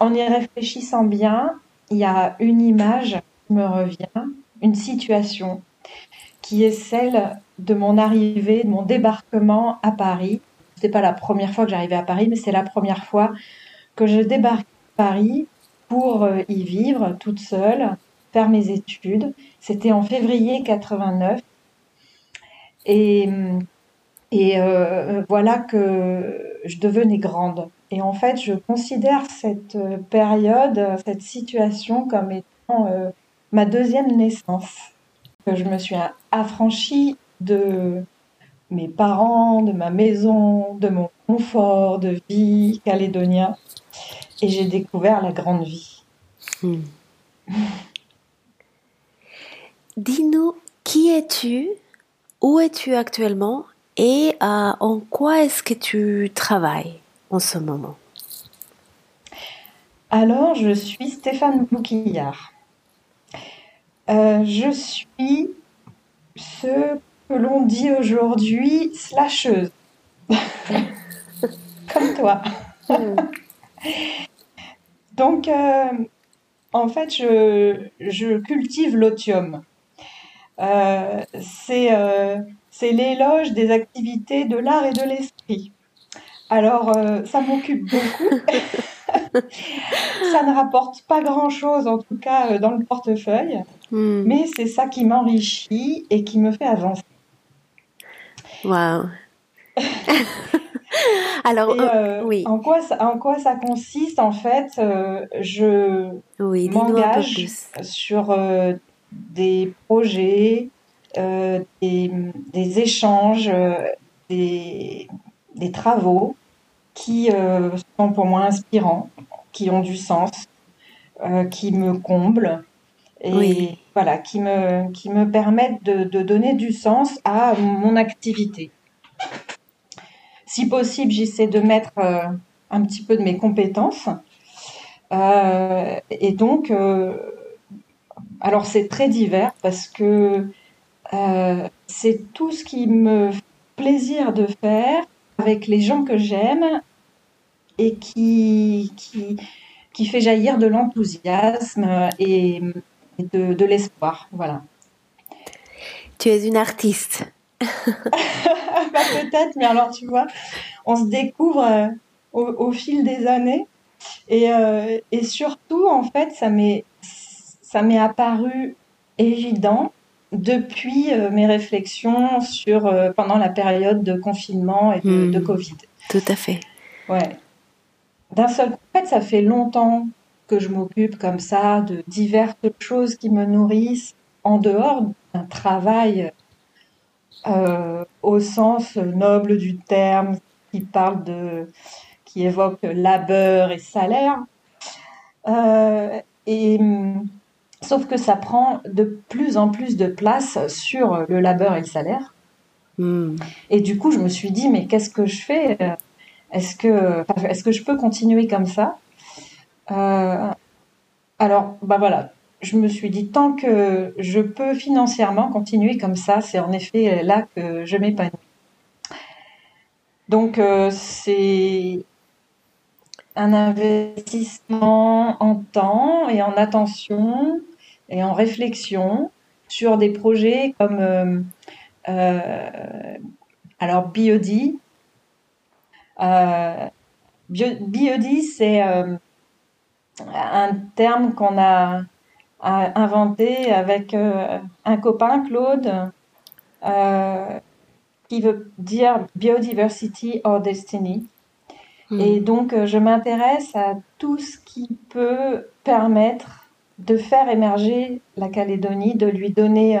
en y réfléchissant bien, il y a une image qui me revient, une situation qui est celle de mon arrivée, de mon débarquement à Paris. Ce n'est pas la première fois que j'arrivais à Paris, mais c'est la première fois que je débarque à Paris pour euh, y vivre toute seule, faire mes études. C'était en février 89. Et, euh, voilà que je devenais grande. Et en fait, je considère cette euh, période, cette situation comme étant ma deuxième naissance. Je me suis affranchie de mes parents, de ma maison, de mon confort de vie calédonien. Et j'ai découvert la grande vie. Hmm. Dis-nous, qui es-tu? Où es-tu actuellement? Et euh, en quoi est-ce que tu travailles? En ce moment Alors, je suis Stéphane Bouquillard. Euh, je suis ce que l'on dit aujourd'hui slasheuse. Comme toi. Donc, euh, en fait, je, cultive l'otium. Euh, euh, c'est l'éloge des activités de l'art et de l'esprit. Alors, ça m'occupe beaucoup. ça ne rapporte pas grand-chose, en tout cas dans le portefeuille, hmm. mais c'est ça qui m'enrichit et qui me fait avancer. Waouh Alors, euh, oui. En quoi, ça, en quoi ça consiste En fait, euh, je m'engage sur euh, des projets, des, échanges, des, des, travaux qui sont pour moi inspirants, qui ont du sens, qui me comblent et voilà, qui me, qui me permettent de, de donner du sens à mon activité si possible, j'essaie de mettre euh, un petit peu de mes compétences. Euh, et donc, euh, alors c'est très divers parce que c'est tout ce qui me fait plaisir de faire avec les gens que j'aime et qui, qui, qui fait jaillir de l'enthousiasme et, de, de l'espoir. Voilà. Tu es une artiste. Bah, peut-être, mais alors tu vois, on se découvre euh, au, fil des années. Et, euh, et surtout, en fait, ça m'est apparu évident depuis euh, mes réflexions sur pendant la période de confinement et de, de, hmm. Covid. Tout à fait. Ouais. D'un seul coup, en fait, ça fait longtemps que je m'occupe comme ça de diverses choses qui me nourrissent en dehors d'un travail euh, au sens noble du terme, qui parle de, qui évoque labeur et salaire. Euh, et sauf que ça prend de plus en plus de place sur le labeur et le salaire. Hmm. Et du coup, je me suis dit, mais qu'est-ce que je fais Est-ce que, est-ce que je peux continuer comme ça? Euh, Alors, bah voilà, je me suis dit, tant que je peux financièrement continuer comme ça, c'est en effet là que je m'épanouis. Donc, euh, c'est un investissement en temps et en attention et en réflexion sur des projets comme euh, euh, alors BOD. BOD, c'est un terme qu'on a inventé avec euh, un copain, Claude, euh, qui veut dire Biodiversity or Destiny. Hmm. Et donc, euh, je m'intéresse à tout ce qui peut permettre de faire émerger la Calédonie, de lui donner,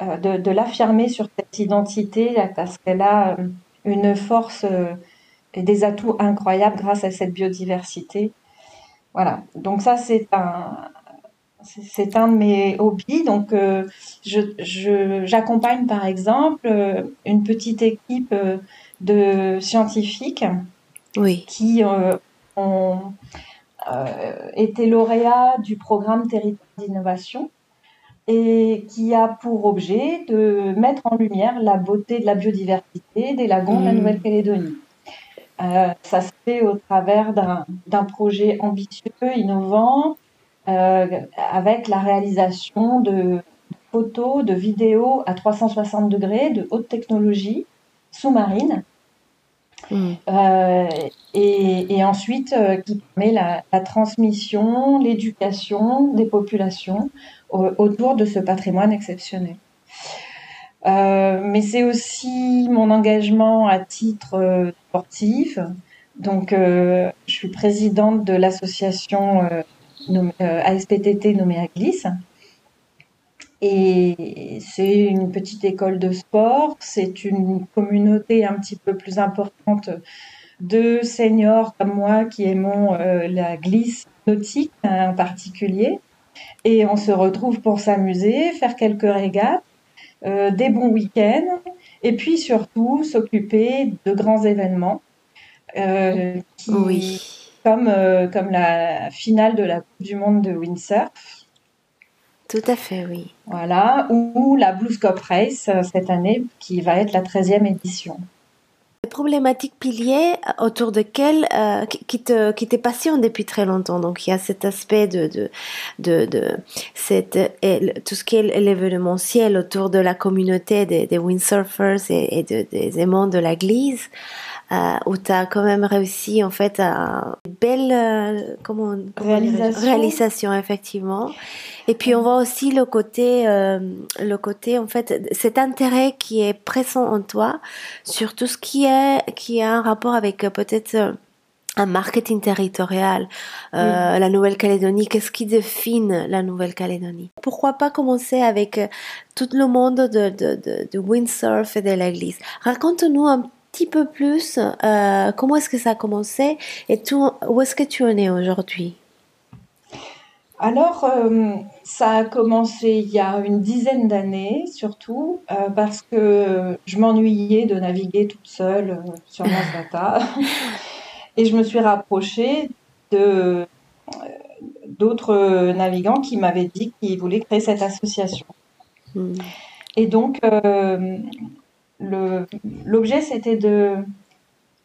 de, de l'affirmer sur cette identité, parce qu'elle a une force et des atouts incroyables grâce à cette biodiversité. Voilà, donc ça c'est un, c'est un de mes hobbies. Donc, euh, j'accompagne par exemple euh, une petite équipe euh, de scientifiques qui ont été lauréats du programme Territoire d'innovation et qui a pour objet de mettre en lumière la beauté de la biodiversité des lagons de la mmh. Nouvelle-Calédonie. ça se fait au travers d'un projet ambitieux, innovant, avec la réalisation de photos, de vidéos à 360 degrés de haute technologie sous-marine. Hmm. Euh, et, ensuite euh, qui permet la, transmission, l'éducation des populations autour de ce patrimoine exceptionnel. Euh, mais c'est aussi mon engagement à titre sportif. Donc, je suis présidente de l'association ASPTT nommée Aglis, et c'est une petite école de sport, c'est une communauté un petit peu plus importante de seniors comme moi qui aimons euh, la glisse nautique en particulier. Et on se retrouve pour s'amuser, faire quelques régates, euh, des bons week-ends, et puis surtout s'occuper de grands événements. Euh, oui. comme, comme la finale de la Coupe du Monde de windsurf, tout à fait, oui. Voilà, ou, la Blues Cup Race euh, cette année, qui va être la 13e édition. Les problématiques piliers autour de quelles euh, qui te qui te passionne depuis très longtemps. Donc il y a cet aspect de de de, de cette tout ce qui est l'événementiel autour de la communauté des, des windsurfers et, et de, des aimants de l'église. Euh, où tu as quand même réussi en fait à une belle euh, comment, réalisation. réalisation effectivement. Et puis on voit aussi le côté euh, le côté en fait cet intérêt qui est présent en toi sur tout ce qui est qui a un rapport avec peut-être un marketing territorial, euh, la Nouvelle-Calédonie, qu'est-ce qui définit la Nouvelle-Calédonie? Pourquoi pas commencer avec tout le monde de, de, de, de windsurf et de l'église? Raconte-nous un petit peu plus euh, comment est-ce que ça a commencé et tout, où est-ce que tu en es aujourd'hui? Alors, euh, ça a commencé il y a une dizaine d'années, surtout, euh, parce que je m'ennuyais de naviguer toute seule sur Masdata. et je me suis rapprochée de d'autres navigants qui m'avaient dit qu'ils voulaient créer cette association. Hmm. Et donc, l'objet, c'était de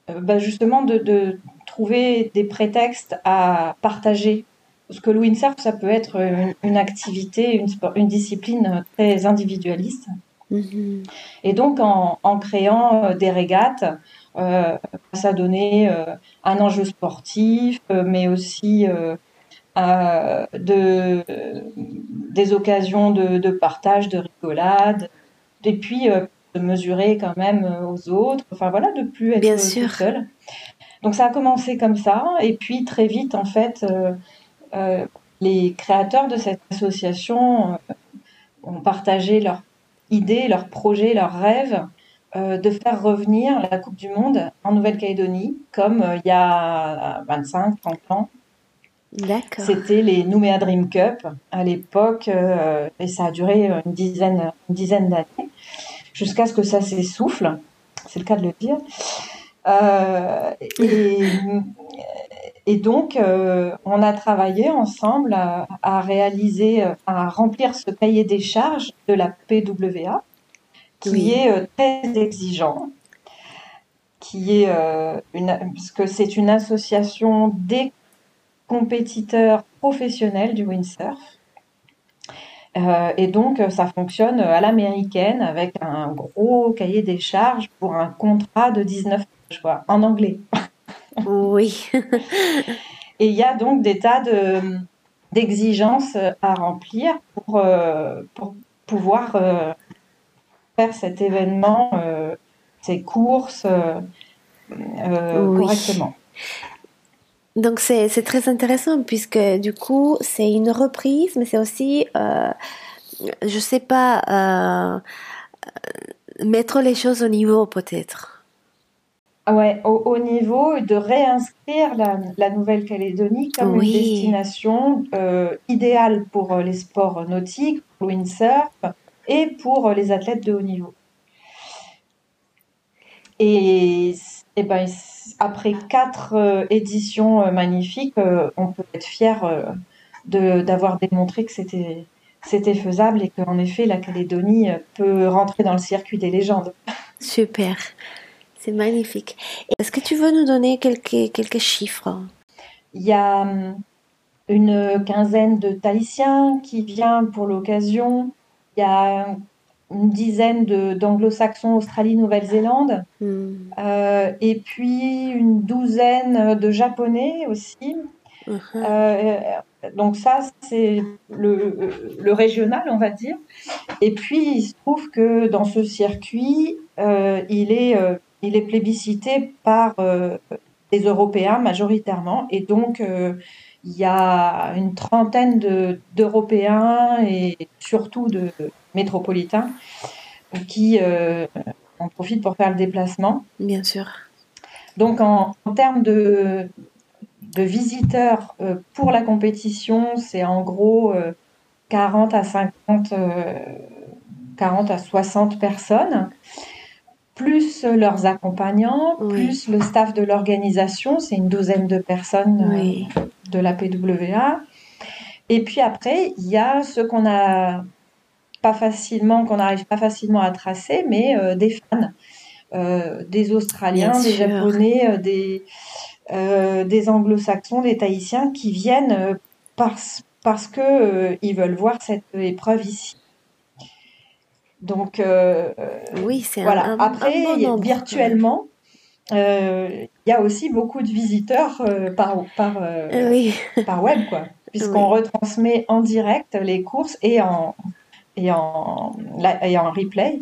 euh, bah, justement de, trouver des prétextes à partager. Parce que le windsurf, ça peut être une, activité, une, une, discipline très individualiste. Mm-hmm. Et donc, en, créant euh, des régates, euh, ça donnait un enjeu sportif, mais aussi de, des occasions de, de, partage, de rigolade. Et puis, de mesurer quand même euh, aux autres, enfin voilà, de plus être Bien seul. Donc ça a commencé comme ça, et puis très vite en fait, euh, euh, les créateurs de cette association ont partagé leurs idées, leurs projets, leurs rêves de faire revenir la Coupe du Monde en Nouvelle-Calédonie, comme il y a 25, 30 ans. C'était les Nouméa Dream Cup à l'époque, et ça a duré une dizaine, une dizaine d'années jusqu'à ce que ça s'essouffle, c'est le cas de le dire. Euh, et, donc, euh, on a travaillé ensemble à, réaliser, à remplir ce cahier des charges de la PWA, qui est euh, très exigeant, qui est une, parce que c'est une association des compétiteurs professionnels du windsurf euh, et donc, euh, ça fonctionne à l'américaine avec un gros cahier des charges pour un contrat de 19 pages, en anglais. Oui. et il y a donc des tas de, d'exigences à remplir pour, euh, pour pouvoir faire cet événement, ces courses correctement. Donc c'est très intéressant puisque du coup c'est une reprise, mais c'est aussi, euh, je sais pas, euh, mettre les choses au niveau peut-être. Ah ouais, au, niveau de réinscrire la, Nouvelle-Calédonie comme une destination euh, idéale pour les sports nautiques, pour le windsurf et pour les athlètes de haut niveau. Et, et ben, après quatre euh, éditions euh, magnifiques, euh, on peut être fier d'avoir démontré que c'était c'était faisable et qu'en effet la Calédonie peut rentrer dans le circuit des légendes. Super. C'est magnifique. Est-ce que tu veux nous donner quelques, quelques chiffres? Il y a hum, une quinzaine de Tahitiens qui viennent pour l'occasion. Il y a une dizaine d'anglo-saxons Australie, Nouvelle-Zélande. Hmm. Euh, et puis une douzaine de Japonais aussi. Uh-huh. Euh, donc ça, c'est le, le, régional, on va dire. Et puis, il se trouve que dans ce circuit, euh, il, est, il est plébiscité par des Européens majoritairement. Et donc, il y a une trentaine d'Européens et surtout de métropolitains qui euh, en profitent pour faire le déplacement. Bien sûr. Donc en, termes de, de visiteurs euh, pour la compétition, c'est en gros 40 euh, à 50, 40 à 60 personnes plus leurs accompagnants, plus le staff de l'organisation, c'est une douzaine de personnes de la PWA. Et puis après, il y a ceux qu'on a pas facilement, qu'on n'arrive pas facilement à tracer, mais euh, des fans, euh, des Australiens, des Japonais, euh, des, des Anglo-Saxons, des Tahitiens qui viennent parce, parce que ils veulent voir cette épreuve ici. Donc oui, c'est voilà. Après, virtuellement, il y a aussi beaucoup de visiteurs par par par web quoi, puisqu'on retransmet en direct les courses et en et en, et en replay.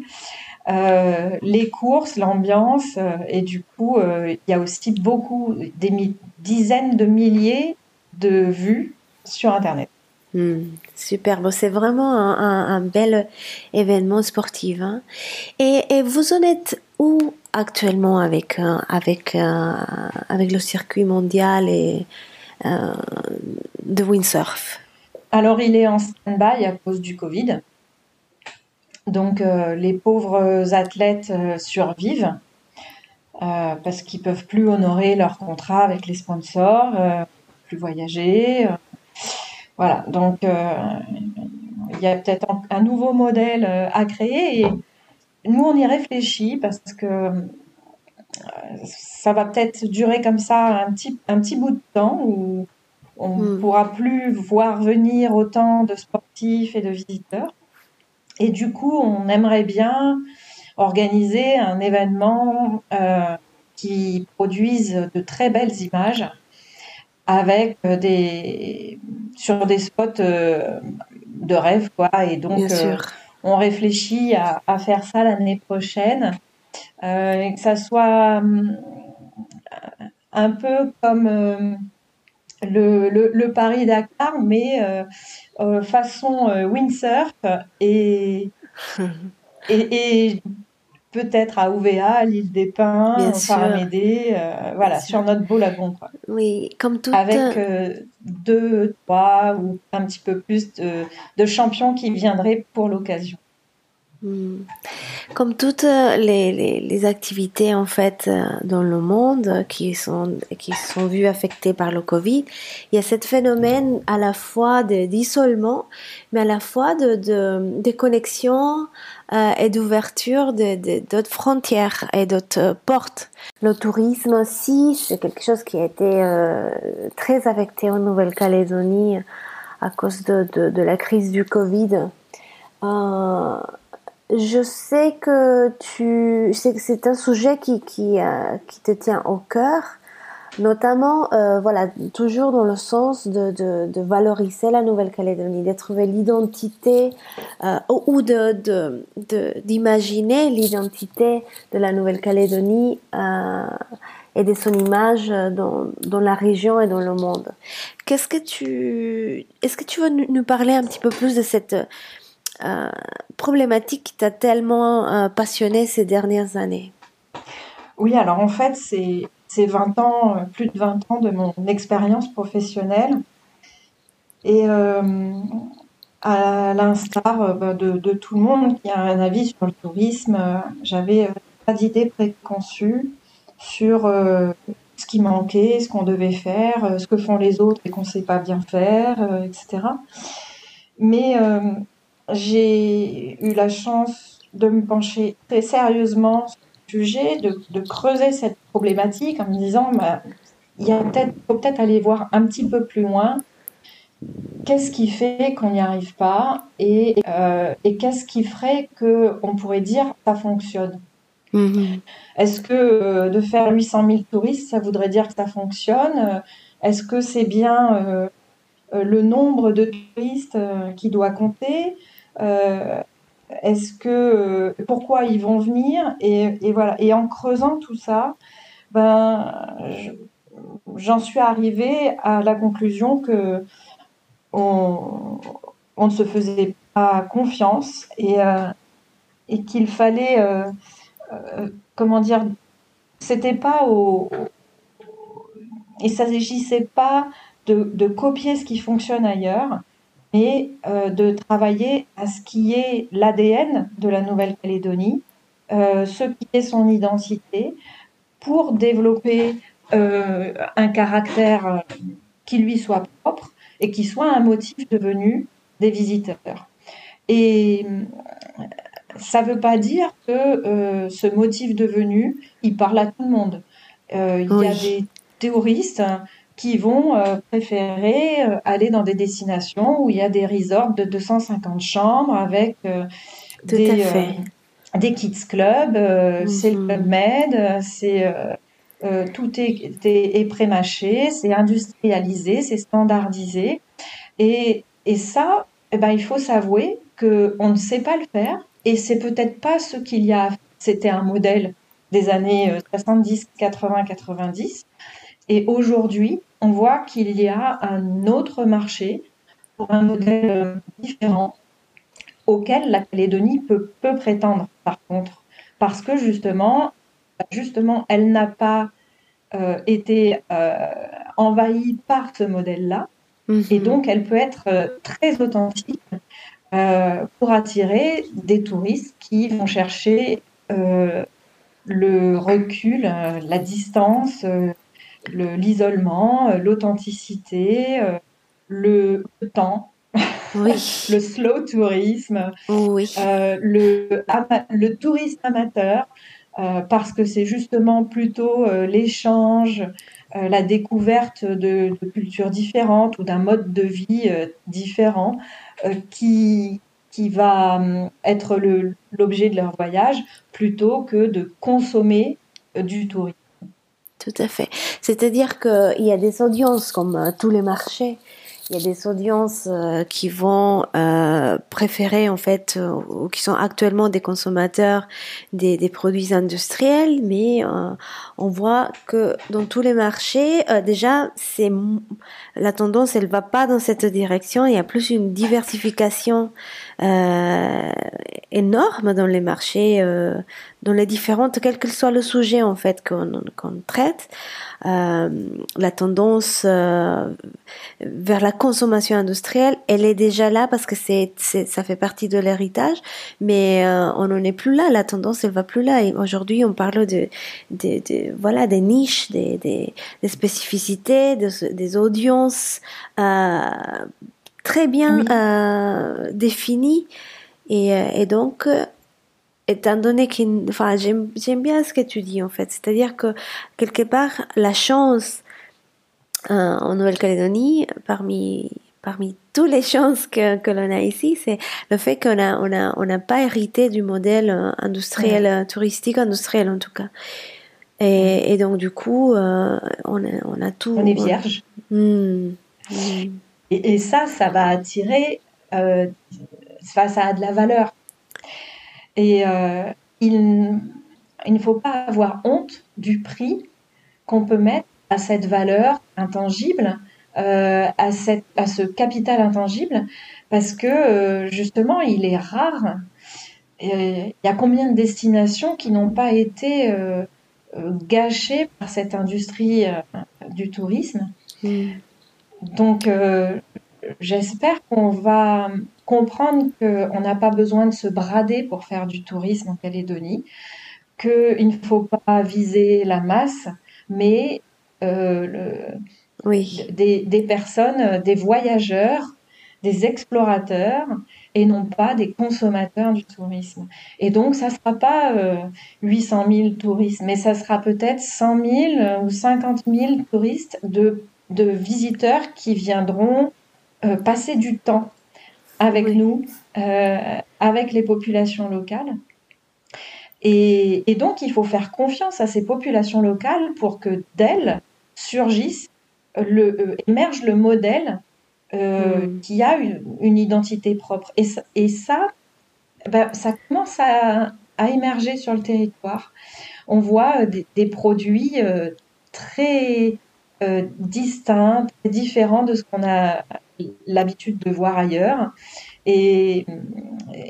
Euh, les courses, l'ambiance, euh, et du coup, euh, il y a aussi beaucoup, des dizaines de milliers de vues sur Internet. Hmm, super, c'est vraiment un, bel événement sportif. Hein. Et, et, vous en êtes où actuellement avec, avec, avec le circuit mondial et, de windsurf Alors, il est en stand-by à cause du Covid. Donc euh, les pauvres athlètes euh, survivent euh, parce qu'ils peuvent plus honorer leur contrat avec les sponsors, plus voyager. voilà, donc il y a peut-être un nouveau modèle à créer nous on y réfléchit parce que ça va peut-être durer comme ça un petit, un petit bout de temps où on ne hmm. pourra plus voir venir autant de sportifs et de visiteurs. Et du coup, on aimerait bien organiser un événement euh, qui produise de très belles images avec des sur des spots euh, de rêve quoi et donc euh, on réfléchit à, à, faire ça l'année prochaine. Et que ça soit un peu comme le, le, le Paris-Dakar, mais euh, euh, façon euh, windsurf et, et, et peut-être à OVA, l'île des Pins, à Médée, voilà, sur notre beau lagon. Quoi. Oui, comme tout. Avec deux, trois ou un petit peu plus de, de champions qui viendraient pour l'occasion. Hmm. Comme toutes euh, les, activités en fait euh, dans le monde qui sont qui sont vues affectées par le Covid, il y a ce phénomène à la fois d'isolement, mais à la fois de, de, de connexion euh, et d'ouverture d'autres frontières et d'autres portes. Le tourisme aussi, c'est quelque chose qui a été très affecté en Nouvelle-Calédonie à cause de, de, la crise du Covid. Je sais que tu, c'est un sujet qui qui, euh, qui te tient au cœur, notamment, euh, voilà, toujours dans le sens de, de, de valoriser la Nouvelle-Calédonie, de trouver l'identité euh, ou de d'imaginer l'identité de la Nouvelle-Calédonie euh, et de son image dans, dans la région et dans le monde. Qu'est-ce que tu, est-ce que tu veux nous parler un petit peu plus de cette euh, problématique qui t'a tellement euh, passionné ces dernières années Oui, alors en fait, c'est 20 ans, euh, plus de 20 ans de mon expérience professionnelle. Et à l'instar bah, de, de, tout le monde qui a un avis sur le tourisme, j'avais pas d'idée préconçue sur ce qui manquait, ce qu'on devait faire, ce que font les autres et qu'on ne sait pas bien faire, etc. Mais j'ai eu la chance de me pencher très sérieusement sujet, de, creuser cette problématique en me disant, bah, il y a peut-être, faut peut-être aller voir un petit peu plus loin. Qu'est-ce qui fait qu'on n'y arrive pas et, euh, et qu'est-ce qui ferait qu'on pourrait dire ça fonctionne? Mm-hmm. Est-ce que euh, de faire 800 000 touristes, ça voudrait dire que ça fonctionne? Est-ce que c'est bien euh, le nombre de touristes qui doit compter? Est-ce que euh, pourquoi ils vont venir et, voilà. Et en creusant tout ça, ben j'en suis arrivée à la conclusion que on, ne se faisait pas confiance et, euh, qu'il fallait euh, comment dire c'était pas au il s'agissait pas de, copier ce qui fonctionne ailleurs mais euh, de travailler à ce qui est l'ADN de la Nouvelle-Calédonie, euh, ce qui est son identité, pour développer euh, un caractère qui lui soit propre et qui soit un motif de venue des visiteurs. Et ça ne veut pas dire que ce motif de venue, il parle à tout le monde. Il y a des touristes qui vont euh, préférer euh, aller dans des destinations où il y a des resorts de 250 chambres avec euh, des, des kids clubs, c'est le mhm. Club Med, c'est tout est, est, pré-mâché, c'est industrialisé, c'est standardisé. Et, et ça, eh ben, il faut s'avouer qu'on ne sait pas le faire et c'est peut-être pas ce qu'il y a. C'était un modèle des années 70, 80, 90. Et aujourd'hui, on voit qu'il y a un autre marché pour un modèle euh, différent auquel la Calédonie peut, prétendre par contre, parce que justement, justement elle n'a pas euh, été euh, envahie par ce modèle-là, et mhm. donc elle peut être très authentique pour attirer des touristes qui vont chercher le recul, la distance, l'isolement, euh, l'authenticité, euh, le, temps, le slow tourisme, euh, le, le tourisme amateur, parce que c'est justement plutôt l'échange, la découverte de, cultures différentes ou d'un mode de vie différent qui, qui va être l'objet de leur voyage plutôt que de consommer du tourisme. Tout à fait. C'est-à-dire qu'il y a des audiences comme euh, tous les marchés. Il y a des audiences euh, qui vont euh, préférer en fait ou qui sont actuellement des consommateurs des, produits industriels, mais on voit que dans tous les marchés déjà la tendance elle va pas dans cette direction. Il y a plus une diversification énorme dans les marchés dans les différentes, quel que soit le sujet en fait qu'on traite, euh, la tendance euh, vers la consommation industrielle, elle est déjà là parce que c'est ça fait partie de l'héritage, mais euh, on n'en est plus là. La tendance, elle va plus là. Et aujourd'hui, on parle de, de, de, voilà des niches, des, des, des spécificités, des, des audiences très bien définies. Et, et donc, étant donné qu'il, enfin, j'aime, bien ce que tu dis en fait, c'est-à-dire que quelque part la chance euh, en Nouvelle-Calédonie, parmi parmi toutes les chances que, que l'on a ici, c'est le fait qu'on a on a on n'a pas hérité du modèle euh, industriel euh, touristique industriel en tout cas. Et, et donc du coup, euh, on, a, on a tout. On est vierge. Hmm. Et, et, ça, ça va attirer. Euh, ça, ça a de la valeur et euh, il, ne faut pas avoir honte du prix qu'on peut mettre à cette valeur intangible, euh, à, cette, à ce capital intangible, parce que euh, justement, il est rare. Il y a combien de destinations qui n'ont pas été gâchées par cette industrie du tourisme? Donc, j'espère qu'on va comprendre qu'on n'a pas besoin de se brader pour faire du tourisme en Calédonie, qu'il ne faut pas viser la masse, mais euh, le, oui. des, des, personnes, des voyageurs des explorateurs et non pas des consommateurs du tourisme. Et donc, ça ne sera pas 800 000 touristes, mais ça sera peut-être 100 000 ou 50 000 touristes de, de visiteurs qui viendront passer du temps avec nous, avec les populations locales. Et, donc, il faut faire confiance à ces populations locales pour que d'elles surgisse, le, euh, émerge le modèle euh, hmm. qui a une, identité propre. Et, et ça, ben, ça commence à, émerger sur le territoire. On voit euh, des, produits très distincts, différents de ce qu'on a l'habitude de voir ailleurs. Et,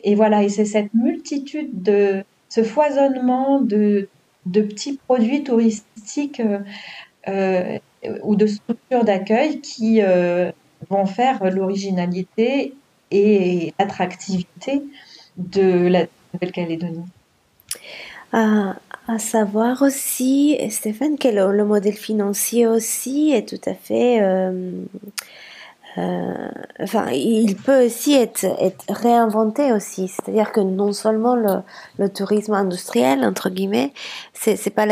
et voilà, et c'est cette multitude de, ce foisonnement de, de petits produits touristiques euh, euh, ou de structures d'accueil qui euh, vont faire l'originalité et l'attractivité de la Nouvelle-Calédonie. À, savoir aussi, Stéphane, que le, modèle financier aussi est tout à fait enfin, il peut aussi être, réinventé aussi. C'est-à-dire que non seulement le, tourisme industriel entre guillemets, c'est pas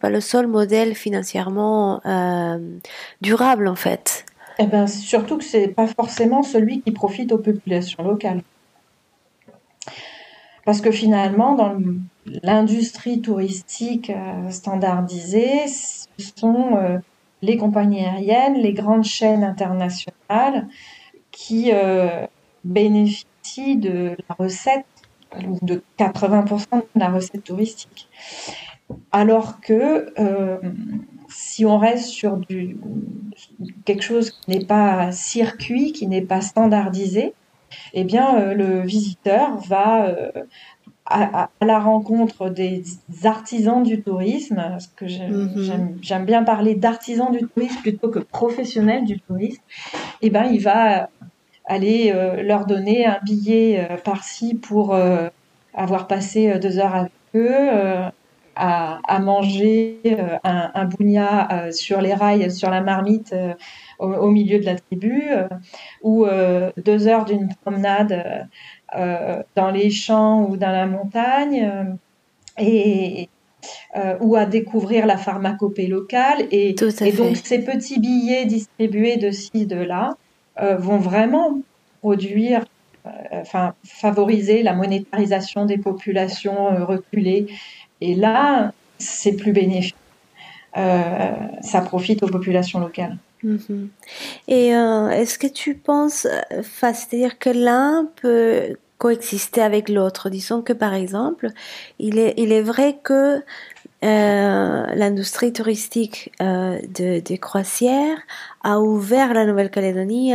pas le seul modèle financièrement euh, durable en fait. Eh ben, surtout que c'est pas forcément celui qui profite aux populations locales. Parce que finalement, dans l'industrie touristique euh, standardisée, ce sont euh, les compagnies aériennes, les grandes chaînes internationales qui euh, bénéficient de la recette, de 80% de la recette touristique. Alors que euh, si on reste sur quelque chose qui n'est pas circuit, qui n'est pas standardisé, eh bien, euh, le visiteur va à, la rencontre des artisans du tourisme, parce que mhm. j'aime bien parler d'artisans du tourisme plutôt que professionnels du tourisme, et eh ben il va aller euh, leur donner un billet euh, par-ci pour euh, avoir passé deux heures avec eux, à, à, manger un, un bougna sur les rails, sur la marmite au, milieu de la tribu, ou deux heures d'une promenade euh, dans les champs ou dans la montagne, euh, et, euh, ou à découvrir la pharmacopée locale. Et, et donc ces petits billets distribués de ci, de là, vont vraiment produire, enfin favoriser la monétarisation des populations reculées. Et là, c'est plus bénéfique. ça profite aux populations locales. Mhm. Et euh, est-ce que tu penses, euh, c'est-à-dire que l'un peut coexister avec l'autre? Disons que par exemple, il est, il est vrai que l'industrie touristique euh, de, des croisières a ouvert la Nouvelle-Calédonie,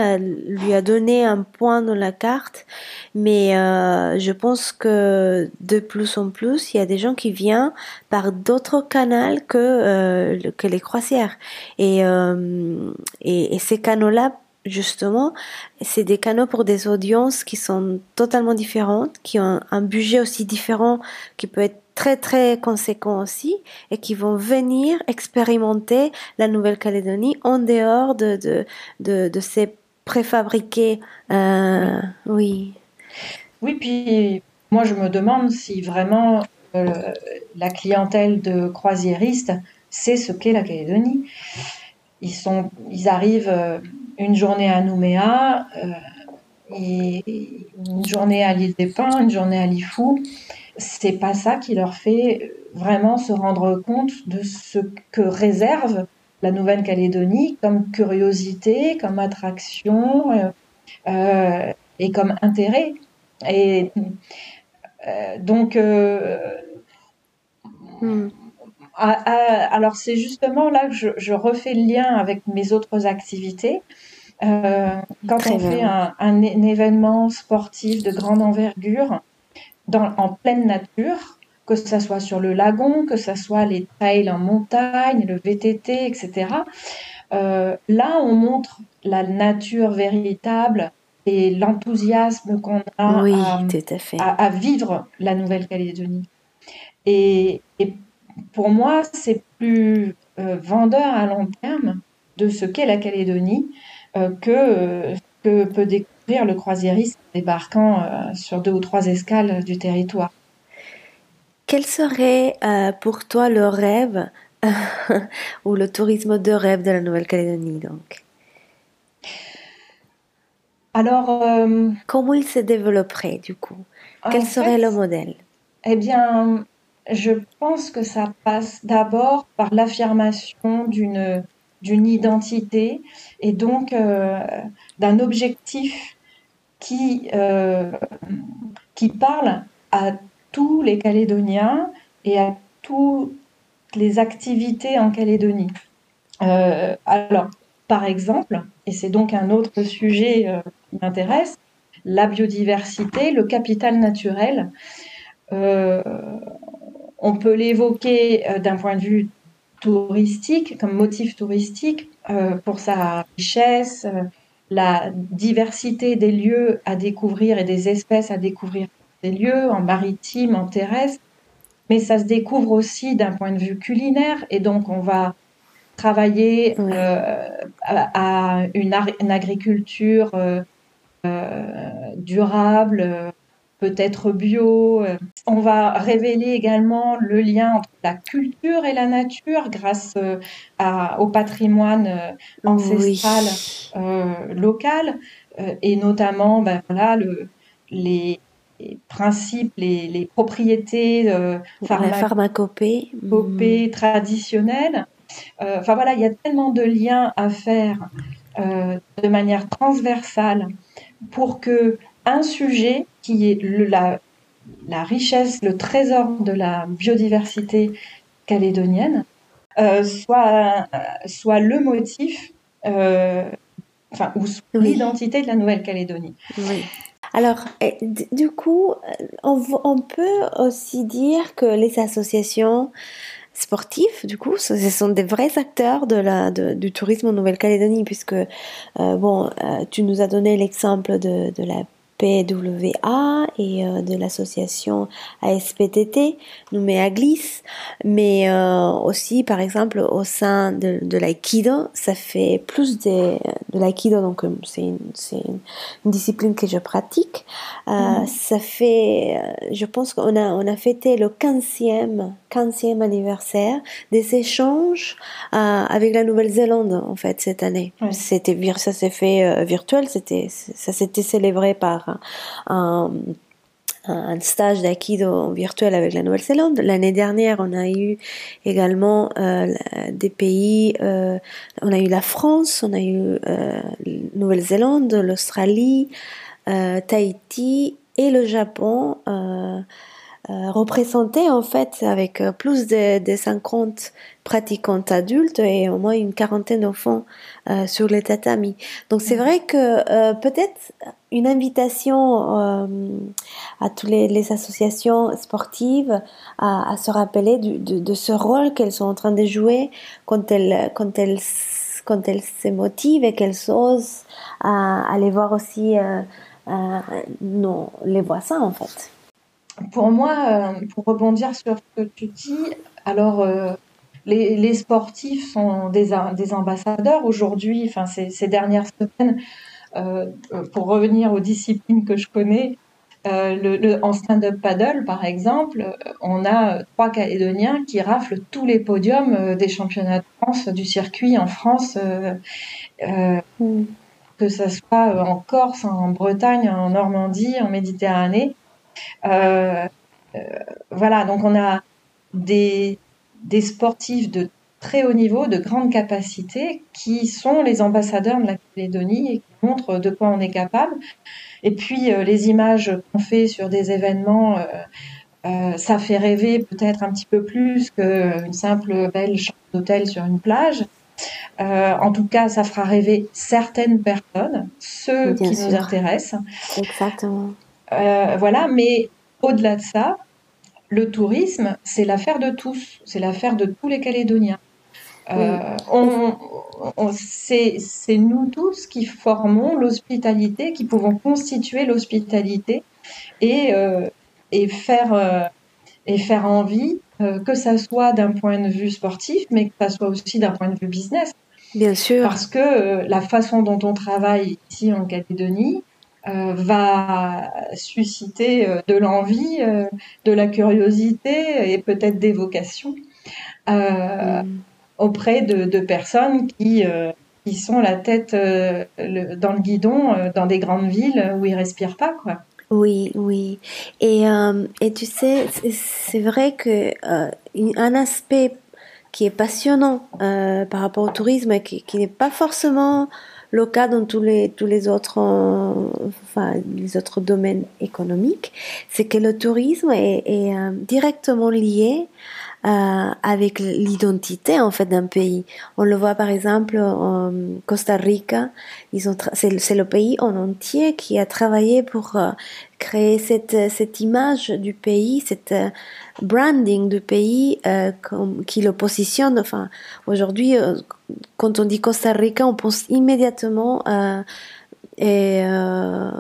lui a donné un point dans la carte, mais euh, je pense que de plus en plus, il y a des gens qui viennent par d'autres canaux que, euh, que les croisières. Euh, et, et ces canaux-là justement, c'est des canaux pour des audiences qui sont totalement différentes, qui ont un budget aussi différent, qui peut être très très conséquents aussi et qui vont venir expérimenter la Nouvelle-Calédonie en dehors de, de, de, de ces préfabriqués. Euh, oui. Oui, puis moi je me demande si vraiment euh, la clientèle de croisiéristes sait ce qu'est la Calédonie. Ils, sont, ils arrivent euh, une journée à Nouméa, et une journée à l'île des Pins, une journée à Lifou c'est pas ça qui leur fait vraiment se rendre compte de ce que réserve la Nouvelle-Calédonie comme curiosité, comme attraction euh, euh, et comme intérêt. Et euh, donc, hmm. alors c'est justement là que je, refais le lien avec mes autres activités. quand on fait un, événement sportif de grande envergure, en pleine nature, que ce soit sur le lagon, que ce soit les trails en montagne, le VTT, etc. Euh, là, on montre la nature véritable et l'enthousiasme qu'on a à, vivre la Nouvelle-Calédonie. Et, pour moi, c'est plus euh, vendeur à long terme de ce qu'est la Calédonie euh, que que peut découvrir le croisiériste débarquant euh, sur deux ou trois escales du territoire. Quel serait euh, pour toi le rêve ou le tourisme de rêve de la Nouvelle-Calédonie donc? Alors, euh, comment il se développerait du coup? Quel serait le modèle? Eh bien, je pense que ça passe d'abord par l'affirmation d'une d'une identité et donc euh, d'un objectif qui, euh, qui parle à tous les Calédoniens et à toutes les activités en Calédonie. Euh, alors, par exemple, et c'est donc un autre sujet qui m'intéresse, la biodiversité, le capital naturel. on peut l'évoquer d'un point de vue touristique, comme motif touristique, euh, pour sa richesse, euh, la diversité des lieux à découvrir et des espèces à découvrir des lieux, en maritime, en terrestre. Mais ça se découvre aussi d'un point de vue culinaire et donc on va travailler euh, à, une, une agriculture durable, peut-être bio. Euh, on va révéler également le lien entre la culture et la nature grâce euh, au patrimoine euh, ancestral local et notamment ben, voilà, le, les, principes, les, propriétés la pharmacopée mm. traditionnelles. Enfin voilà, il y a tellement de liens à faire de manière transversale pour que un sujet qui est la, la richesse, le trésor de la biodiversité calédonienne, euh, soit, soit le motif, euh, enfin, ou l'identité de la Nouvelle-Calédonie. Oui. Alors, du coup, on, on, peut aussi dire que les associations sportifs, du coup, ce sont des vrais acteurs de la, du tourisme en Nouvelle-Calédonie, puisque, euh, bon, tu nous as donné l'exemple de, de la PWA et euh, de l'association ASPTT, nommée AGLIS, mais euh, aussi par exemple au sein de, de l'aïkido, ça fait plus de, de l'aïkido, donc euh, c'est une, une, discipline que je pratique. Mhm. Ça fait, je pense qu'on a, on a fêté le 15e, 15e anniversaire des échanges avec la Nouvelle-Zélande en fait cette année. C'était ça s'est fait virtuel, c'était ça s'était célébré par un, stage d'aïkido virtuel avec la Nouvelle-Zélande. L'année dernière, on a eu également euh, des pays, euh, on a eu la France, on a eu euh, Nouvelle-Zélande, l'Australie, Tahiti et le Japon. représentés en fait avec plus de, de 50 pratiquants adultes et au moins une quarantaine d'enfants euh, sur les tatamis. Donc c'est vrai que euh, peut-être une invitation euh, à toutes les, associations sportives à, se rappeler de, ce rôle qu'elles sont en train de jouer quand elles, quand elles, quand elles se motivent et qu'elles osent aller voir aussi non, les voisins en fait. Pour moi, pour rebondir sur ce que tu dis, alors les, sportifs sont des, ambassadeurs aujourd'hui, enfin ces, dernières semaines, euh, pour revenir aux disciplines que je connais, euh, en stand-up paddle, par exemple, on a trois Calédoniens qui raflent tous les podiums euh, des championnats de France du circuit en France, que ce soit en Corse, en Bretagne, en Normandie, en Méditerranée. voilà, donc on a des, des sportifs de très haut niveau, de grande capacité, qui sont les ambassadeurs de la Calédonie et qui montrent de quoi on est capable. Et puis euh, les images qu'on fait sur des événements, euh, euh, ça fait rêver peut-être un petit peu plus qu'une simple belle chambre d'hôtel sur une plage. en tout cas, ça fera rêver certaines personnes, ceux qui nous intéressent. Exactement. voilà, mais au-delà de ça, le tourisme, c'est l'affaire de tous, c'est l'affaire de tous les Calédoniens. Euh, c'est nous tous qui formons l'hospitalité, qui pouvons constituer l'hospitalité et, euh, et, faire, euh, et faire envie, que ça soit d'un point de vue sportif, mais que ça soit aussi d'un point de vue business. Bien sûr. Parce que la façon dont on travaille ici en Calédonie, va susciter de l'envie, de la curiosité et peut-être des vocations mm. Auprès de, personnes qui, qui sont la tête dans le guidon dans des grandes villes où ils respirent pas quoi. Oui, oui. Et, euh, et tu sais, c'est vrai que euh, un aspect qui est passionnant euh, par rapport au tourisme, qui, qui n'est pas forcément le cas dans tous les tous les autres enfin les autres domaines économiques, c'est que le tourisme est directement lié euh, avec l'identité en fait d'un pays. On le voit par exemple en Costa Rica, ils ont c'est le pays en entier qui a travaillé pour euh, créer cette cette image du pays, cette euh, branding du pays euh, qui le positionne. Enfin, aujourd'hui, quand on dit Costa Rica, on pense immédiatement à et euh,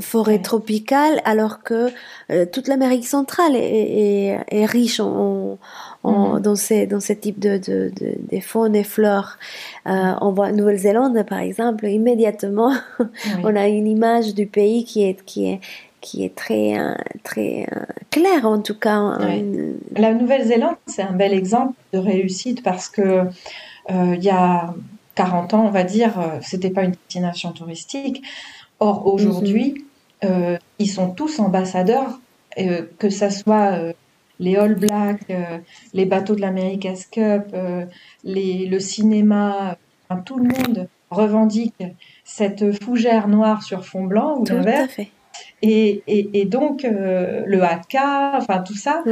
forêt tropicale, alors que euh, toute l'Amérique centrale est, est, riche en, en, mm. dans, ces, dans ces types de, de, de, de faunes et fleurs. Euh, on voit Nouvelle-Zélande, par exemple, immédiatement, on a une image du pays qui est, qui est, qui est très, euh, très claire, en tout cas. La Nouvelle-Zélande, c'est un bel exemple de réussite parce que il y a 40 ans, on va dire, euh, c'était pas une destination touristique. Or, aujourd'hui, mhm. euh, ils sont tous ambassadeurs, euh, que ce soit les All Blacks, les bateaux de l'America's Cup, les, le cinéma, tout le monde revendique cette fougère noire sur fond blanc ou l'inverse. Et, et, et, donc, le haka, enfin tout ça,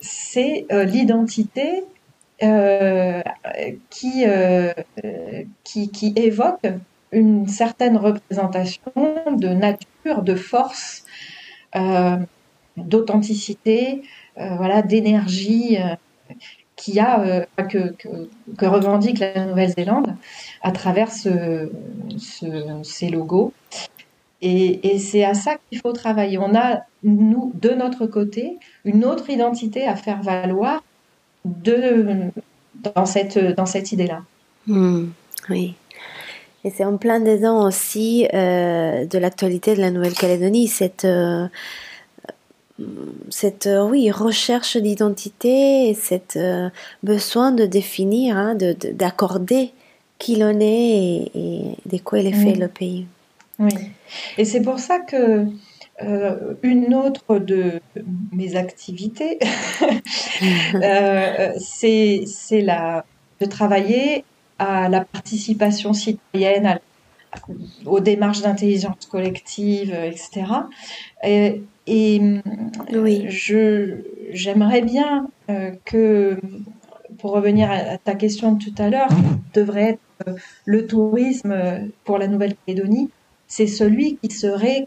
c'est l'identité euh, qui, euh, qui, qui évoque une certaine représentation de nature, de force, euh, d'authenticité, voilà, d'énergie qui a que, que, revendique la Nouvelle-Zélande à travers ce, ce, ces logos. Et, et c'est à ça qu'il faut travailler. On a, nous, de notre côté, une autre identité à faire valoir de, dans cette, dans cette idée-là. Hmm, oui. Et c'est en plein dedans aussi euh, de l'actualité de la Nouvelle-Calédonie, cette, euh, cette euh, oui, recherche d'identité et cette besoin de définir, hein, d'accorder de, qui l'on est et, de quoi il est fait le pays. Oui. Et c'est pour ça que euh, une autre de mes activités, euh, c'est la, de travailler à la participation citoyenne, aux démarches d'intelligence collective, etc. Et, et oui. j'aimerais bien euh, que, pour revenir à ta question de tout à l'heure, devrait être le tourisme pour la Nouvelle-Calédonie, c'est celui qui serait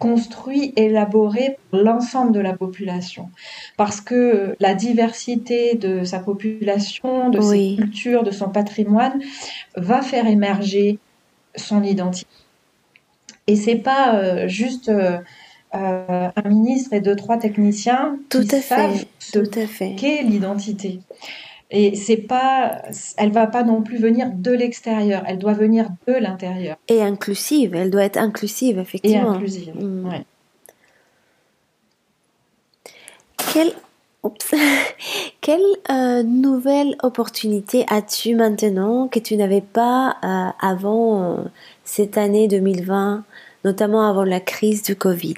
construit, élaboré pour l'ensemble de la population. Parce que la diversité de sa population, de ses cultures, de son patrimoine, va faire émerger son identité. Et c'est pas euh, juste euh, euh, un ministre et deux, trois techniciens tout qui à savent fait. ce qu'est l'identité. Et c'est pas, elle va pas non plus venir de l'extérieur, elle doit venir de l'intérieur. Et inclusive, elle doit être inclusive, effectivement. Et inclusive, mm. Quelle, Quelle euh, nouvelle opportunité as-tu maintenant que tu n'avais pas euh, avant euh, cette année 2020, notamment avant la crise du Covid?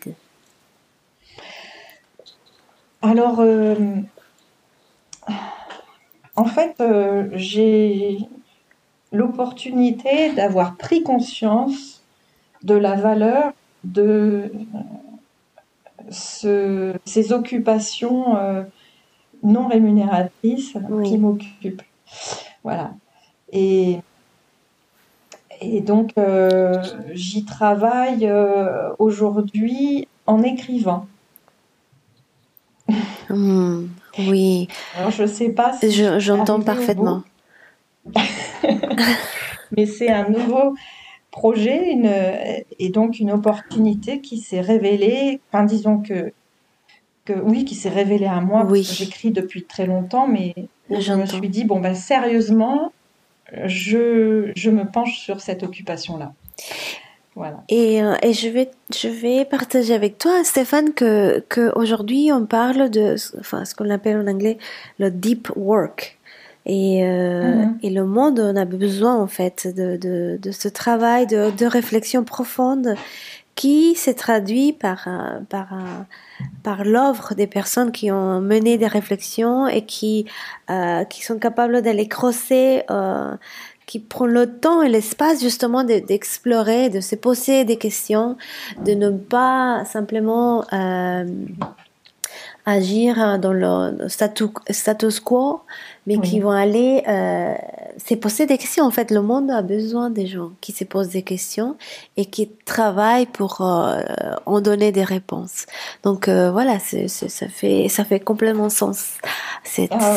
Alors, en fait, euh, j'ai l'opportunité d'avoir pris conscience de la valeur de ces occupations euh, non rémunératrices qui m'occupent. Voilà. Et, et donc, euh, j'y travaille aujourd'hui en écrivant. Mmh. Oui. Alors, je sais pas si. J'entends parfaitement. Mais c'est un nouveau projet une, et donc une opportunité qui s'est révélée. Enfin, disons que, que oui, qui s'est révélée à moi. Oui. J'écris depuis très longtemps, mais je me suis dit, bon, ben, sérieusement, je, je me penche sur cette occupation-là. Voilà. Et, euh, et, je, vais, je vais partager avec toi, Stéphane, que, que aujourd'hui on parle de enfin, ce qu'on appelle en anglais le deep work. Et, euh, mm-hmm. et le monde on a besoin en fait de, de, de ce travail de, de, réflexion profonde qui s'est traduit par, par, par l'œuvre des personnes qui ont mené des réflexions et qui, euh, qui sont capables d'aller crosser euh, qui prend le temps et l'espace justement d'explorer, de, se poser des questions, de ne pas simplement euh, agir dans le status quo, mais qui vont aller euh, se poser des questions. En fait, le monde a besoin des gens qui se posent des questions et qui travaillent pour euh, en donner des réponses. Donc euh, voilà, ça fait ça fait complètement sens. C'est, ah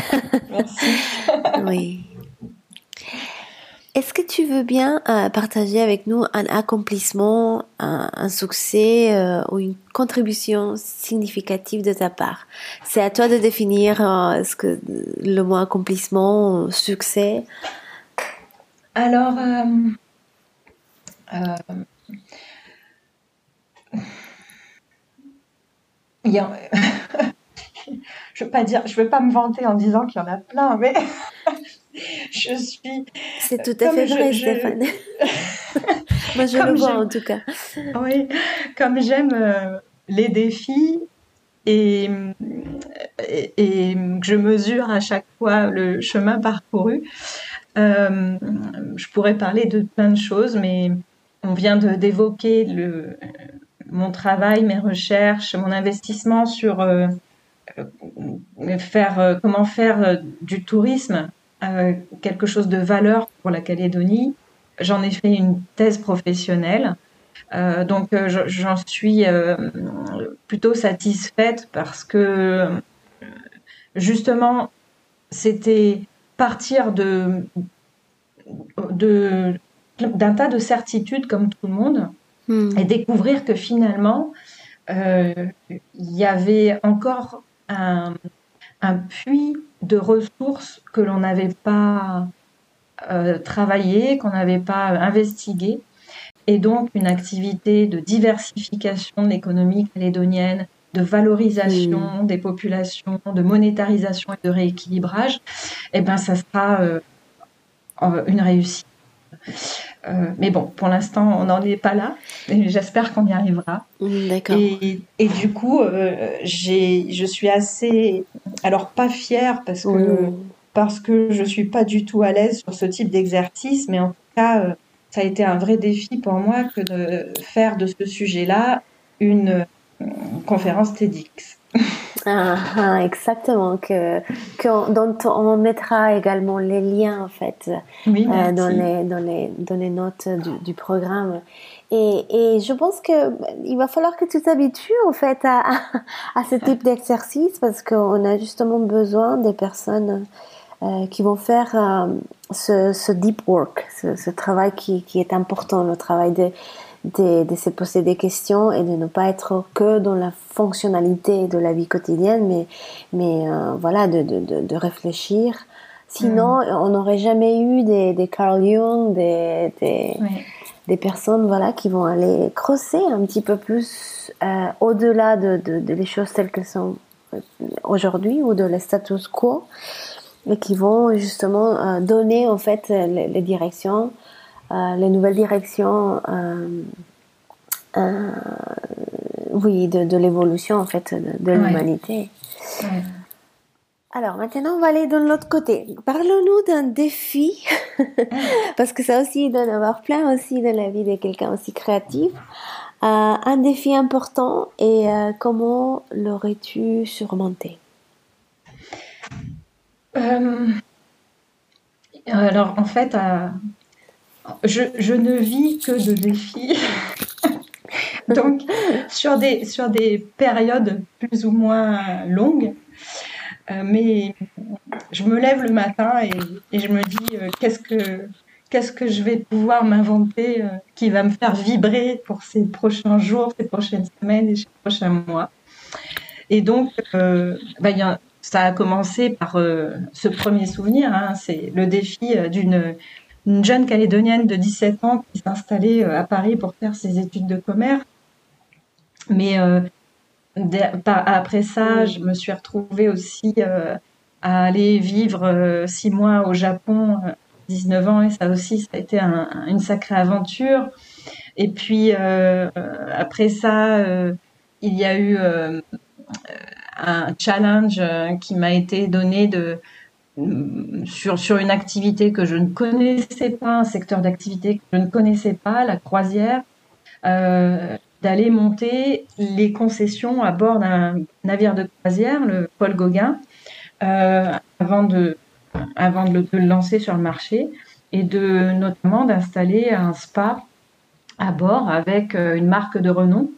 Merci. oui. Est-ce que tu veux bien euh, partager avec nous un accomplissement, un, succès euh, ou une contribution significative de ta part? C'est à toi de définir euh, ce que le mot accomplissement, succès. Alors, je veux pas dire, je veux pas me vanter en disant qu'il y en a plein, mais je suis. C'est tout à fait vrai, Stéphane. Moi, je le vois en tout cas. Oui, comme j'aime euh, les défis et, et, que je mesure à chaque fois le chemin parcouru, euh, je pourrais parler de plein de choses, mais on vient d'évoquer le mon travail, mes recherches, mon investissement sur euh, faire comment faire du tourisme euh, quelque chose de valeur pour la Calédonie. J'en ai fait une thèse professionnelle. Euh, donc euh, j'en suis plutôt satisfaite parce que justement c'était partir de d'un tas de certitudes comme tout le monde hmm. et découvrir que finalement il y avait encore un, un puits de ressources que l'on n'avait pas euh, travaillé, qu'on n'avait pas investigué, et donc une activité de diversification de l'économie calédonienne, de valorisation des populations, de monétarisation et de rééquilibrage, eh ben ça sera euh, une réussite. Euh, mais bon, pour l'instant, on n'en est pas là. J'espère qu'on y arrivera. D'accord. Et, et, du coup, euh, je suis assez, alors pas fière parce que parce que je suis pas du tout à l'aise sur ce type d'exercice, mais en tout cas, euh, ça a été un vrai défi pour moi que de faire de ce sujet-là une conférence TEDx. Ah, ah, exactement, que, que dont on mettra également les liens en fait euh, dans, les, dans, les, dans les notes du, du programme. Et, et, je pense que il va falloir que tu t'habitues en fait à, à, ce type d'exercice parce qu'on a justement besoin des personnes euh, qui vont faire euh, ce, ce, deep work, ce, ce travail qui, qui, est important, le travail de de, de, se poser des questions et de ne pas être que dans la fonctionnalité de la vie quotidienne, mais, mais euh, voilà, de, de, de, réfléchir. Sinon, mm. on n'aurait jamais eu des, des Carl Jung, des, des, des, personnes voilà, qui vont aller crosser un petit peu plus euh, au-delà de, de, les choses telles qu'elles sont euh, aujourd'hui ou de le status quo, et qui vont justement donner en fait les, les directions les nouvelles directions euh, euh, oui, de, de l'évolution en fait de, l'humanité. Alors maintenant, on va aller de l'autre côté. Parlons-nous d'un défi, parce que ça aussi, il doit en avoir plein aussi dans la vie de quelqu'un aussi créatif. un défi important et comment l'aurais-tu surmonté? Alors en fait, je, ne vis que de défis. Donc, sur des, sur des périodes plus ou moins longues. Euh, mais je me lève le matin et, je me dis euh, qu'est-ce que que je vais pouvoir m'inventer euh, qui va me faire vibrer pour ces prochains jours, ces prochaines semaines et ces prochains mois. Et donc, bah, ça a commencé par ce premier souvenir. Hein, c'est le défi d'une jeune Calédonienne de 17 ans qui s'est installée à Paris pour faire ses études de commerce. Mais après ça, je me suis retrouvée aussi à aller vivre six mois au Japon, 19 ans, et ça aussi, ça a été une sacrée aventure. Et puis après ça, il y a eu un challenge qui m'a été donné de sur, sur une activité que je ne connaissais pas, un secteur d'activité que je ne connaissais pas, la croisière, euh, d'aller monter les concessions à bord d'un navire de croisière, le Paul Gauguin, euh, avant, de, avant de le, lancer sur le marché, et de notamment d'installer un spa à bord avec euh, une marque de renom.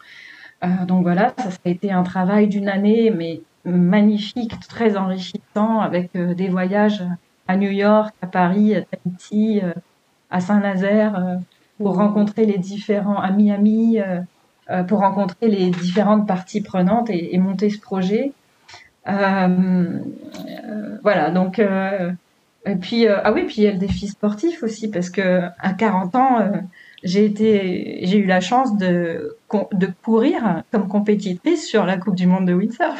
donc voilà, ça, ça a été un travail d'une année, mais magnifique, très enrichissant, avec euh, des voyages à New York, à Paris, à Tahiti, euh, à Saint-Nazaire, euh, pour rencontrer les différents, à Miami, pour rencontrer les différentes parties prenantes et, monter ce projet. voilà, donc et puis ah oui, puis il y a le défi sportif aussi parce que à 40 ans, j'ai été, j'ai eu la chance de, de courir comme compétitrice sur la Coupe du Monde de windsurf.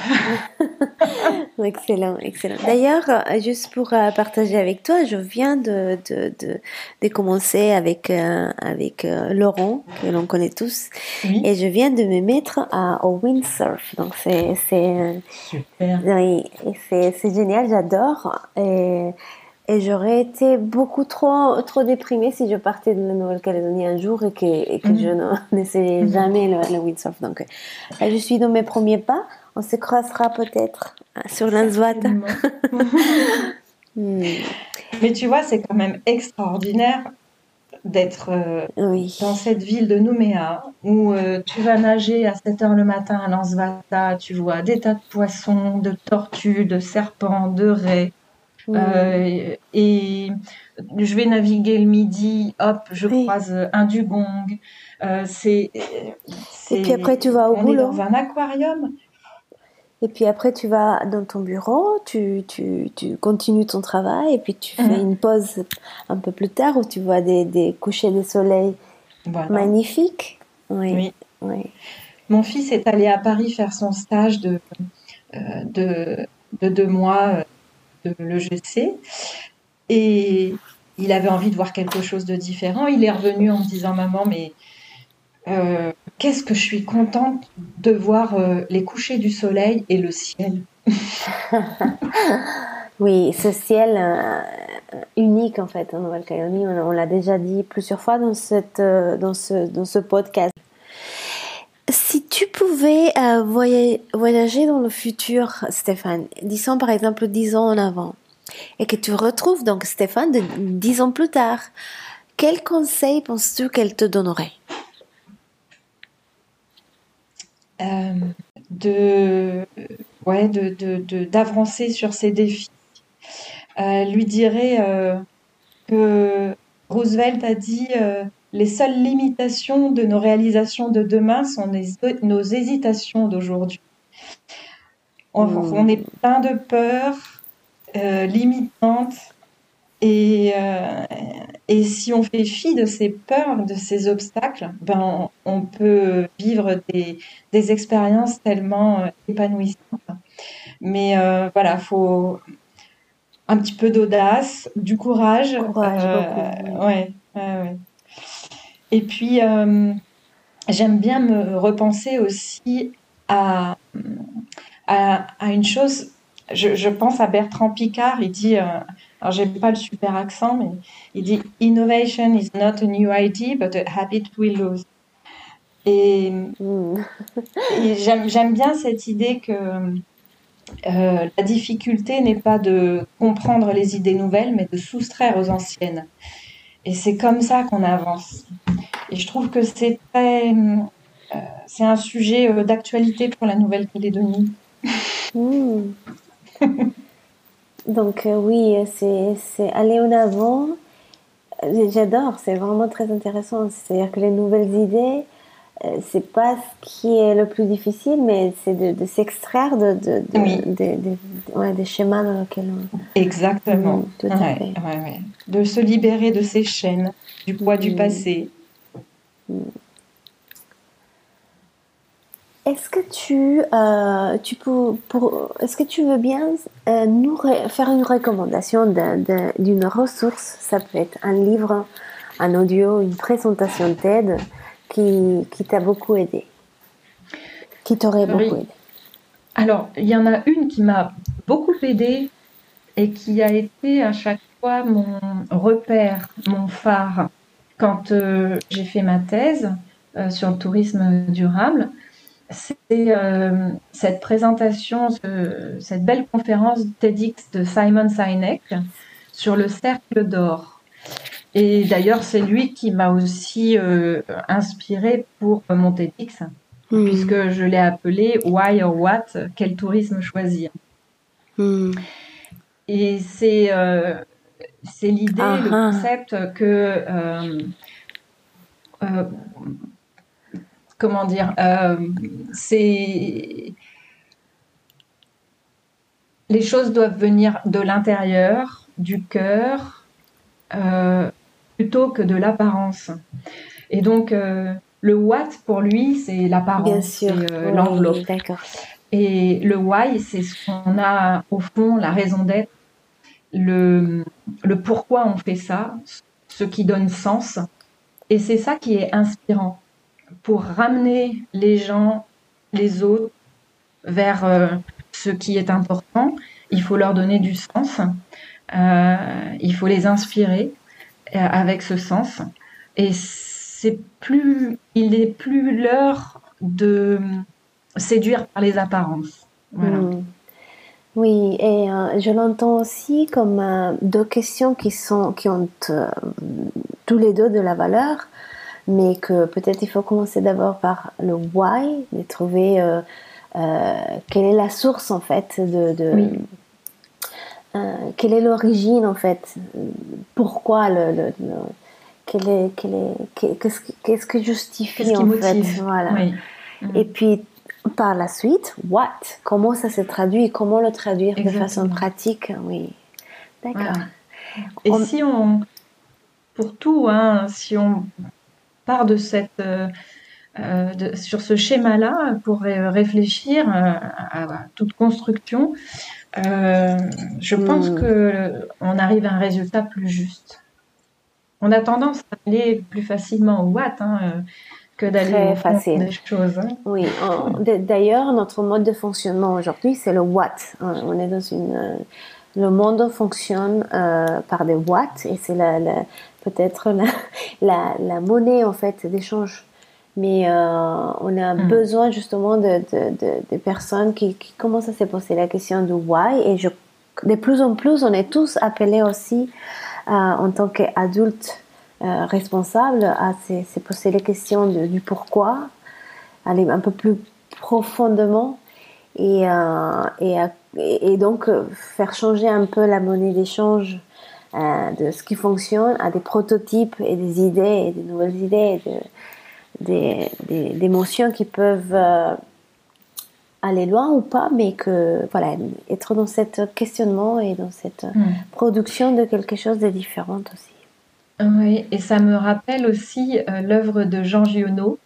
excellent, excellent. D'ailleurs, juste pour euh, partager avec toi, je viens de, de, de, de commencer avec, euh, avec euh, Laurent, que l'on connaît tous, et je viens de me mettre à, au windsurf. Donc, c'est, c'est, Super. Oui, c'est, c'est génial, j'adore. Et, et j'aurais été beaucoup trop, trop déprimée si je partais de la Nouvelle-Calédonie un jour et que, et que je mhm. n'essayais mhm. jamais le, windsurf. Donc, je suis dans mes premiers pas. On se croisera peut-être sur l'Insvat. Hmm. Mais tu vois, c'est quand même extraordinaire d'être euh, dans cette ville de Nouméa où euh, tu vas nager à 7 heures le matin à Lansvata, tu vois des tas de poissons, de tortues, de serpents, de raies. Euh, et je vais naviguer le midi, hop, je croise un dugong. Euh, c'est, Et puis après, tu vas au on boulot. Est dans un aquarium. Et puis après, tu vas dans ton bureau, tu, tu, tu continues ton travail et puis tu fais une pause un peu plus tard où tu vois des, des couchers de soleil magnifiques. Oui. oui. Mon fils est allé à Paris faire son stage de, euh, de, de deux mois de l'EGC. Et il avait envie de voir quelque chose de différent. Il est revenu en me disant Maman, mais euh, qu'est-ce que je suis contente de voir euh, les couchers du soleil et le ciel. oui, ce ciel euh, unique en fait en Nouvelle-Calédonie, on, l'a déjà dit plusieurs fois dans ce podcast. Si tu pouvais euh, voyager dans le futur, Stéphane, disons par exemple 10 ans en avant, et que tu retrouves donc Stéphane de 10 ans plus tard, quel conseil penses-tu qu'elle te donnerait? Euh, de, ouais, de, d'avancer sur ses défis. Euh, lui dirait que Roosevelt a dit les seules limitations de nos réalisations de demain sont nos hésitations d'aujourd'hui. On, hmm. est plein de peurs euh, limitantes et, euh, et, si on fait fi de ces peurs, de ces obstacles, ben on, peut vivre des, des expériences tellement euh, épanouissantes. Mais voilà, faut un petit peu d'audace, du courage. Courage, ouais, ouais. Et puis, euh, j'aime bien me repenser aussi à, à, une chose. Je, pense à Bertrand Picard, il dit, euh, alors j'ai pas le super accent, mais il dit Innovation is not a new idea, but a habit we lose. Et, mm. j'aime bien cette idée que euh, la difficulté n'est pas de comprendre les idées nouvelles, mais de soustraire aux anciennes. Et c'est comme ça qu'on avance. Et je trouve que c'est très, euh, c'est un sujet euh, d'actualité pour la Nouvelle-Calédonie. Hmm. Donc euh, oui, c'est aller en avant. J'adore, c'est vraiment très intéressant. C'est-à-dire que les nouvelles idées, c'est pas ce qui est le plus difficile, mais c'est de, s'extraire de, des schémas dans lesquels on... Exactement. Mm, tout à De se libérer de ces chaînes, du poids du mm. passé. Est-ce que tu, euh, tu peux, pour, est-ce que tu veux bien euh, nous faire une recommandation d'une ressource? Ça peut être un livre, un audio, une présentation TED qui, qui t'a beaucoup aidé, qui t'aurait beaucoup aidé. Alors, il y en a une qui m'a beaucoup aidé et qui a été à chaque fois mon repère, mon phare quand euh, j'ai fait ma thèse sur le tourisme durable c'est euh, cette présentation, cette belle conférence TEDx de Simon Sinek sur le cercle d'or. Et d'ailleurs, c'est lui qui m'a aussi euh, inspiré pour mon TEDx, hmm. puisque je l'ai appelé Why or What Quel tourisme choisir hmm. Et c'est euh, l'idée, le ah, ah. concept que comment dire, euh, c'est les choses doivent venir de l'intérieur, du cœur, euh, plutôt que de l'apparence. Et donc, euh, le what pour lui, c'est l'apparence, c'est l'enveloppe. Et le why, c'est ce qu'on a au fond, la raison d'être, le, le pourquoi on fait ça, ce qui donne sens. Et c'est ça qui est inspirant pour ramener les gens, les autres, vers euh, ce qui est important. Il faut leur donner du sens. Euh, il faut les inspirer euh, avec ce sens. Et c'est plus, il n'est plus l'heure de séduire par les apparences. Hmm. Oui, et je l'entends aussi comme deux questions qui sont qui ont tous les deux de la valeur mais que peut-être il faut commencer d'abord par le why, de trouver euh, euh, quelle est la source en fait de, euh, quelle est l'origine en fait, pourquoi le, est, est, qu'est-ce, que justifie en fait, voilà. Et puis par la suite, what, comment ça se traduit, comment le traduire de façon pratique, oui. D'accord. Et si on, pour tout, hein, si on part de cette, euh, euh, sur ce schéma-là pour réfléchir euh, à, toute construction. je pense qu'on hmm. que on arrive à un résultat plus juste. On a tendance à aller plus facilement au what hein, que d'aller facile des choses. Hein. Oui. D'ailleurs, notre mode de fonctionnement aujourd'hui, c'est le what. On est dans une le monde fonctionne par des what et c'est la, peut-être la, la, monnaie en fait d'échange. Mais euh, on a hmm. besoin justement de, de, de, personnes qui, qui, commencent à se poser la question du why et je, de plus en plus on est tous appelés aussi euh, en tant qu'adultes euh, responsables à se, se, poser les questions du pourquoi, aller un peu plus profondément et, et, et, donc faire changer un peu la monnaie d'échange euh, de ce qui fonctionne à des prototypes et des idées, et des nouvelles idées, des, des, émotions qui peuvent euh, aller loin ou pas, mais que voilà, être dans cet questionnement et dans cette hmm. production de quelque chose de différent aussi. Oui, et ça me rappelle aussi euh, l'œuvre de Jean Giono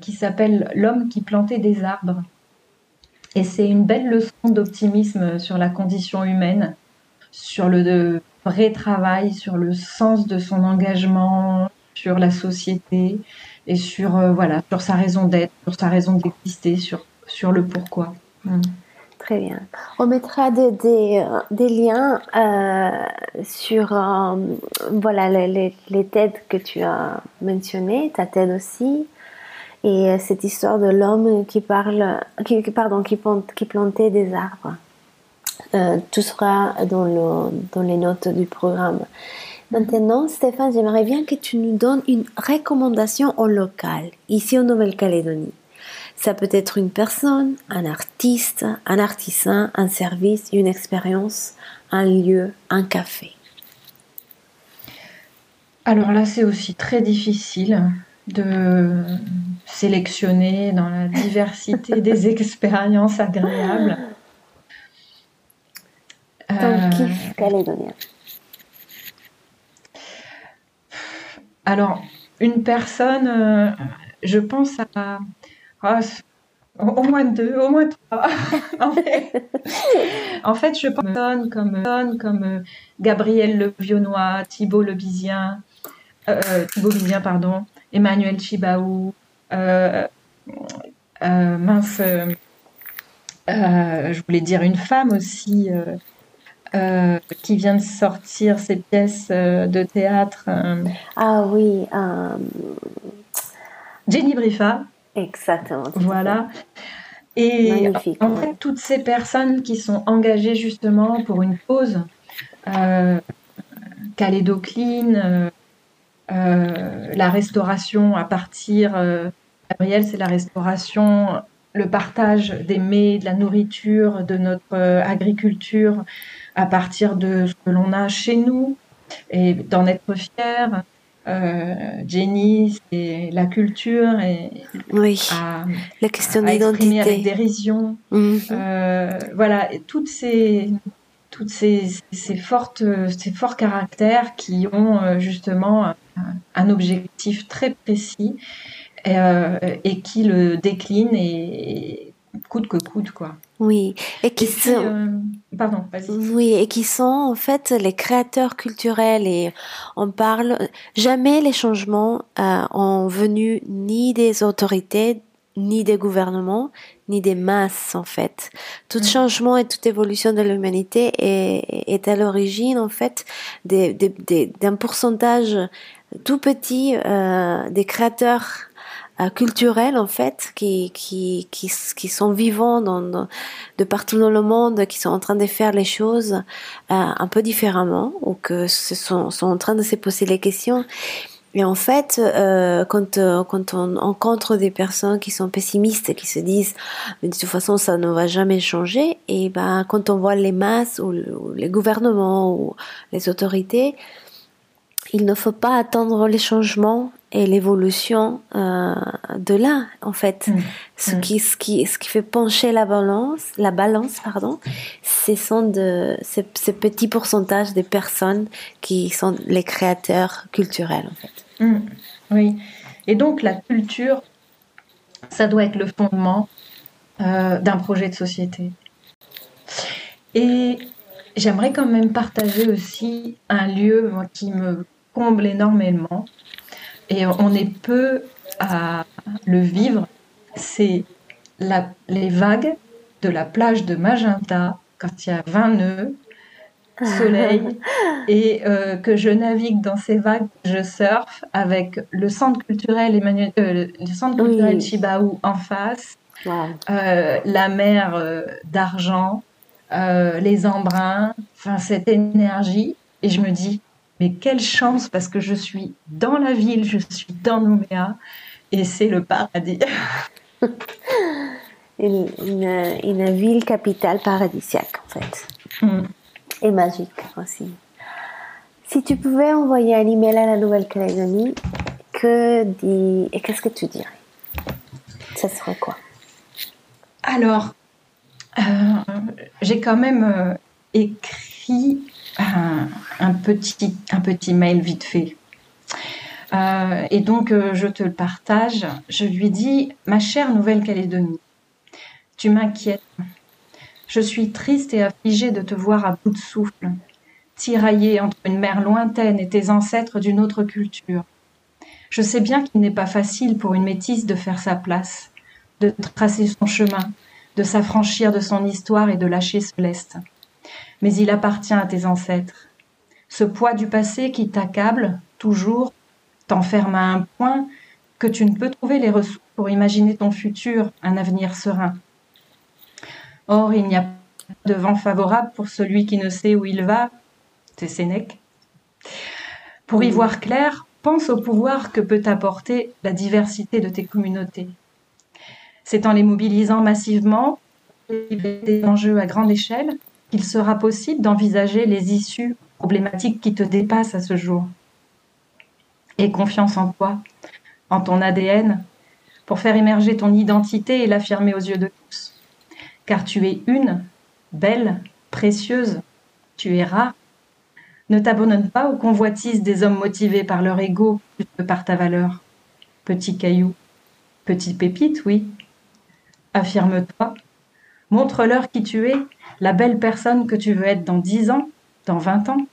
qui s'appelle L'homme qui plantait des arbres. Et c'est une belle leçon d'optimisme sur la condition humaine sur le vrai travail, sur le sens de son engagement, sur la société et sur euh, voilà sur sa raison d'être, sur sa raison d'exister, sur sur le pourquoi. Mm. Très bien. On mettra des, des liens euh, sur euh, voilà les, les, TED que tu as mentionné, ta TED aussi, et cette histoire de l'homme qui parle, qui, pardon, qui, plantait des arbres. Euh, tout sera dans, dans, les notes du programme. Maintenant, Stéphane, j'aimerais bien que tu nous donnes une recommandation au local, ici en Nouvelle-Calédonie. Ça peut être une personne, un artiste, un artisan, un service, une expérience, un lieu, un café. Alors là, c'est aussi très difficile. de sélectionner dans la diversité des expériences agréables. Ton euh, kiff calédonien. Alors, une personne, euh, je pense à, ah, au moins deux, au moins trois. en, fait, je pense à comme, comme euh, Gabriel Le Vionnois, Thibault Le Bizien, euh, Thibault Bizien, pardon, Emmanuel Chibaou, mince, je voulais dire une femme aussi. qui vient de sortir ses pièces de théâtre. ah oui. Jenny Briffa. Exactement. Voilà. Et en fait, toutes ces personnes qui sont engagées justement pour une cause, euh, Calédocline, euh, euh, la restauration à partir, euh, Gabriel, c'est la restauration, le partage des mets, de la nourriture, de notre agriculture à partir de ce que l'on a chez nous et d'en être fier. Euh, Jenny, c'est la culture et oui, la question d'identité, avec dérision. Euh, voilà, toutes ces toutes ces, ces, fortes, ces forts caractères qui ont euh, justement un, objectif très précis et, et, qui le déclinent et, coûte que coûte quoi. Oui, et qui sont euh, pardon, Oui, et qui sont en fait les créateurs culturels et on parle jamais les changements euh, ont venu ni des autorités ni des gouvernements, ni des masses en fait. Tout mm. changement et toute évolution de l'humanité est, est à l'origine en fait d'un pourcentage tout petit euh, des créateurs culturels en fait qui qui qui, qui sont vivants dans, de partout dans le monde qui sont en train de faire les choses euh, un peu différemment ou que sont sont en train de se poser les questions. Et en fait, euh, quand, euh, quand on rencontre des personnes qui sont pessimistes, qui se disent mais de toute façon ça ne va jamais changer, et ben quand on voit les masses ou les gouvernements ou les autorités, il ne faut pas attendre les changements et l'évolution euh, de là en fait mm. ce mm. qui ce qui ce qui fait pencher la balance la balance pardon ce sont de ces, petits pourcentages des personnes qui sont les créateurs culturels en fait mm. oui et donc la culture ça doit être le fondement euh, d'un projet de société et j'aimerais quand même partager aussi un lieu qui me comble énormément. Et on est peu à le vivre, c'est les vagues de la plage de Magenta quand il y a 20 nœuds, soleil, et euh, que je navigue dans ces vagues, je surfe avec le centre culturel Emmanuel, euh, le centre culturel Chibaou en face, euh, la mer d'argent, les embruns, enfin cette énergie, et je me dis mais quelle chance parce que je suis dans la ville, je suis dans Nouméa et c'est le paradis. une, une, ville capitale paradisiaque en fait. Mm. Et magique aussi. Si tu pouvais envoyer un email à la Nouvelle-Calédonie, que dis et qu'est-ce que tu dirais? Ça serait quoi? Alors, euh, j'ai quand même euh, écrit un, petit, un petit mail vite fait. Euh, et donc, euh, je te le partage. Je lui dis, ma chère Nouvelle-Calédonie, tu m'inquiètes. Je suis triste et affligée de te voir à bout de souffle, tiraillée entre une mer lointaine et tes ancêtres d'une autre culture. Je sais bien qu'il n'est pas facile pour une métisse de faire sa place, de tracer son chemin, de s'affranchir de son histoire et de lâcher ce lest mais il appartient à tes ancêtres. Ce poids du passé qui t'accable, toujours, t'enferme à un point que tu ne peux trouver les ressources pour imaginer ton futur, un avenir serein. Or, il n'y a pas de vent favorable pour celui qui ne sait où il va, c'est Sénèque. Pour y voir clair, pense au pouvoir que peut apporter la diversité de tes communautés. C'est en les mobilisant massivement, des enjeux à grande échelle, qu'il sera possible d'envisager les issues qui te dépassent à ce jour. Et confiance en toi. en ton ADN, pour faire émerger ton identité et l'affirmer aux yeux de tous. Car tu es une, belle, précieuse, tu es rare. Ne t'abandonne pas aux convoitises des hommes motivés par leur ego plus que par ta valeur. Petit caillou, petite pépite, oui. Affirme-toi, montre-leur qui tu es, la belle personne que tu veux être dans dix ans, dans vingt ans.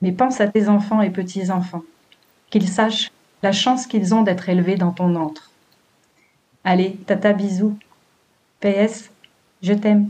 Mais pense à tes enfants et petits-enfants, qu'ils sachent la chance qu'ils ont d'être élevés dans ton antre. Allez, tata bisous. PS, je t'aime.